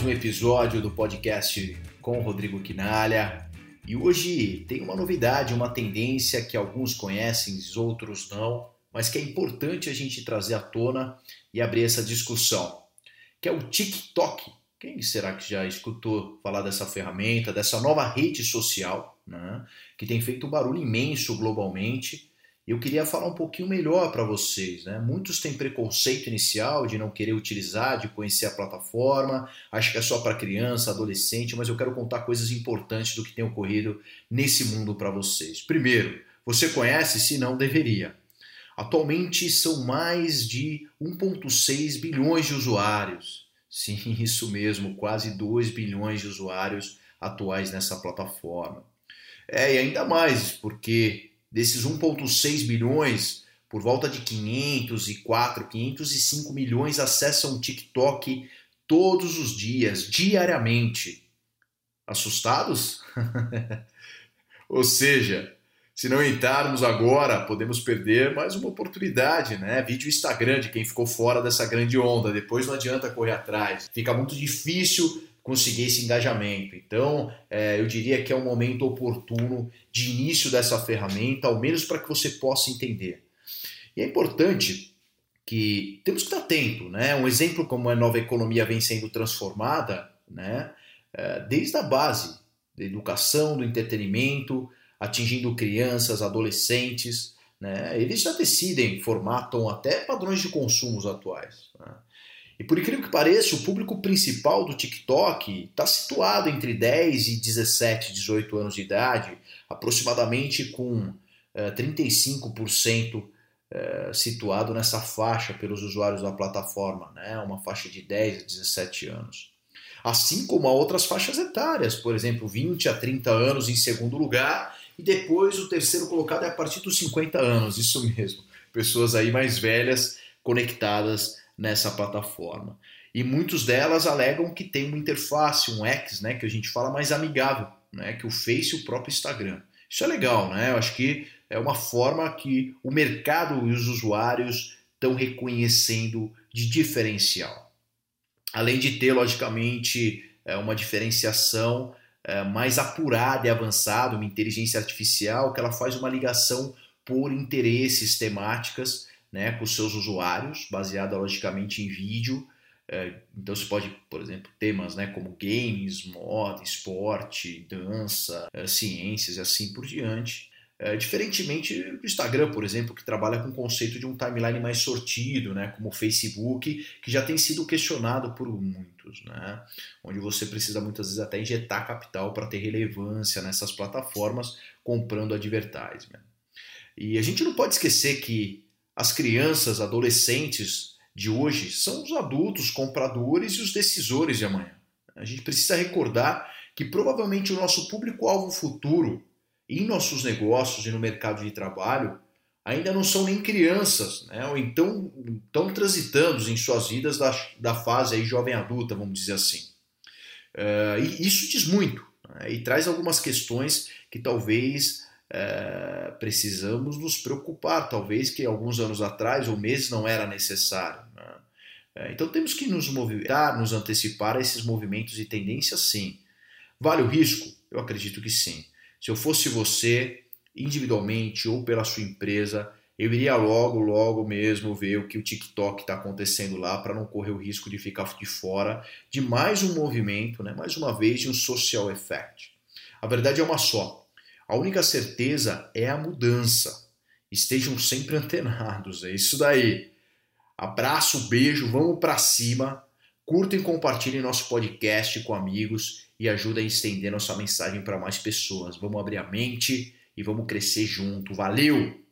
um episódio do podcast com Rodrigo Quinalha. E hoje tem uma novidade, uma tendência que alguns conhecem, outros não, mas que é importante a gente trazer à tona e abrir essa discussão, que é o TikTok. Quem será que já escutou falar dessa ferramenta, dessa nova rede social, né, que tem feito um barulho imenso globalmente eu queria falar um pouquinho melhor para vocês. Né? Muitos têm preconceito inicial de não querer utilizar, de conhecer a plataforma, acho que é só para criança, adolescente, mas eu quero contar coisas importantes do que tem ocorrido nesse mundo para vocês. Primeiro, você conhece? Se não, deveria. Atualmente são mais de 1,6 bilhões de usuários. Sim, isso mesmo, quase 2 bilhões de usuários atuais nessa plataforma. É, e ainda mais, porque Desses 1,6 bilhões, por volta de 504, 505 milhões acessam o TikTok todos os dias, diariamente. Assustados? Ou seja, se não entrarmos agora, podemos perder mais uma oportunidade, né? Vídeo Instagram de quem ficou fora dessa grande onda. Depois não adianta correr atrás. Fica muito difícil conseguir esse engajamento. Então, é, eu diria que é um momento oportuno de início dessa ferramenta, ao menos para que você possa entender. E é importante que temos que estar atento, né? Um exemplo como a nova economia vem sendo transformada, né? É, desde a base da educação, do entretenimento, atingindo crianças, adolescentes, né? Eles já decidem, formatam até padrões de consumos atuais. Né? E por incrível que pareça, o público principal do TikTok está situado entre 10 e 17, 18 anos de idade, aproximadamente com 35% uh, uh, situado nessa faixa pelos usuários da plataforma, né? uma faixa de 10 a 17 anos. Assim como outras faixas etárias, por exemplo, 20 a 30 anos em segundo lugar, e depois o terceiro colocado é a partir dos 50 anos, isso mesmo. Pessoas aí mais velhas conectadas nessa plataforma. E muitos delas alegam que tem uma interface, um X, né, que a gente fala mais amigável, né, que o Face e o próprio Instagram. Isso é legal, né? Eu acho que é uma forma que o mercado e os usuários estão reconhecendo de diferencial. Além de ter, logicamente, é, uma diferenciação é, mais apurada e avançada, uma inteligência artificial, que ela faz uma ligação por interesses, temáticas, né, com os seus usuários, baseada logicamente em vídeo. É, então você pode, por exemplo, temas né, como games, moda, esporte, dança, é, ciências e assim por diante. É, diferentemente do Instagram, por exemplo, que trabalha com o conceito de um timeline mais sortido, né, como o Facebook, que já tem sido questionado por muitos, né, onde você precisa muitas vezes até injetar capital para ter relevância nessas plataformas comprando advertisement. E a gente não pode esquecer que as crianças, adolescentes de hoje são os adultos compradores e os decisores de amanhã. A gente precisa recordar que provavelmente o nosso público-alvo futuro em nossos negócios e no mercado de trabalho ainda não são nem crianças, né? ou então estão transitando em suas vidas da, da fase aí jovem adulta, vamos dizer assim. Uh, e isso diz muito né? e traz algumas questões que talvez é, precisamos nos preocupar, talvez que alguns anos atrás ou meses não era necessário. Né? É, então temos que nos movimentar, nos antecipar a esses movimentos e tendências, sim. Vale o risco? Eu acredito que sim. Se eu fosse você, individualmente ou pela sua empresa, eu iria logo, logo mesmo ver o que o TikTok está acontecendo lá para não correr o risco de ficar de fora de mais um movimento, né? mais uma vez, de um social effect. A verdade é uma só. A única certeza é a mudança. Estejam sempre antenados, é isso daí. Abraço, beijo, vamos para cima. Curtem e compartilhem nosso podcast com amigos e ajudem a estender nossa mensagem para mais pessoas. Vamos abrir a mente e vamos crescer junto. Valeu!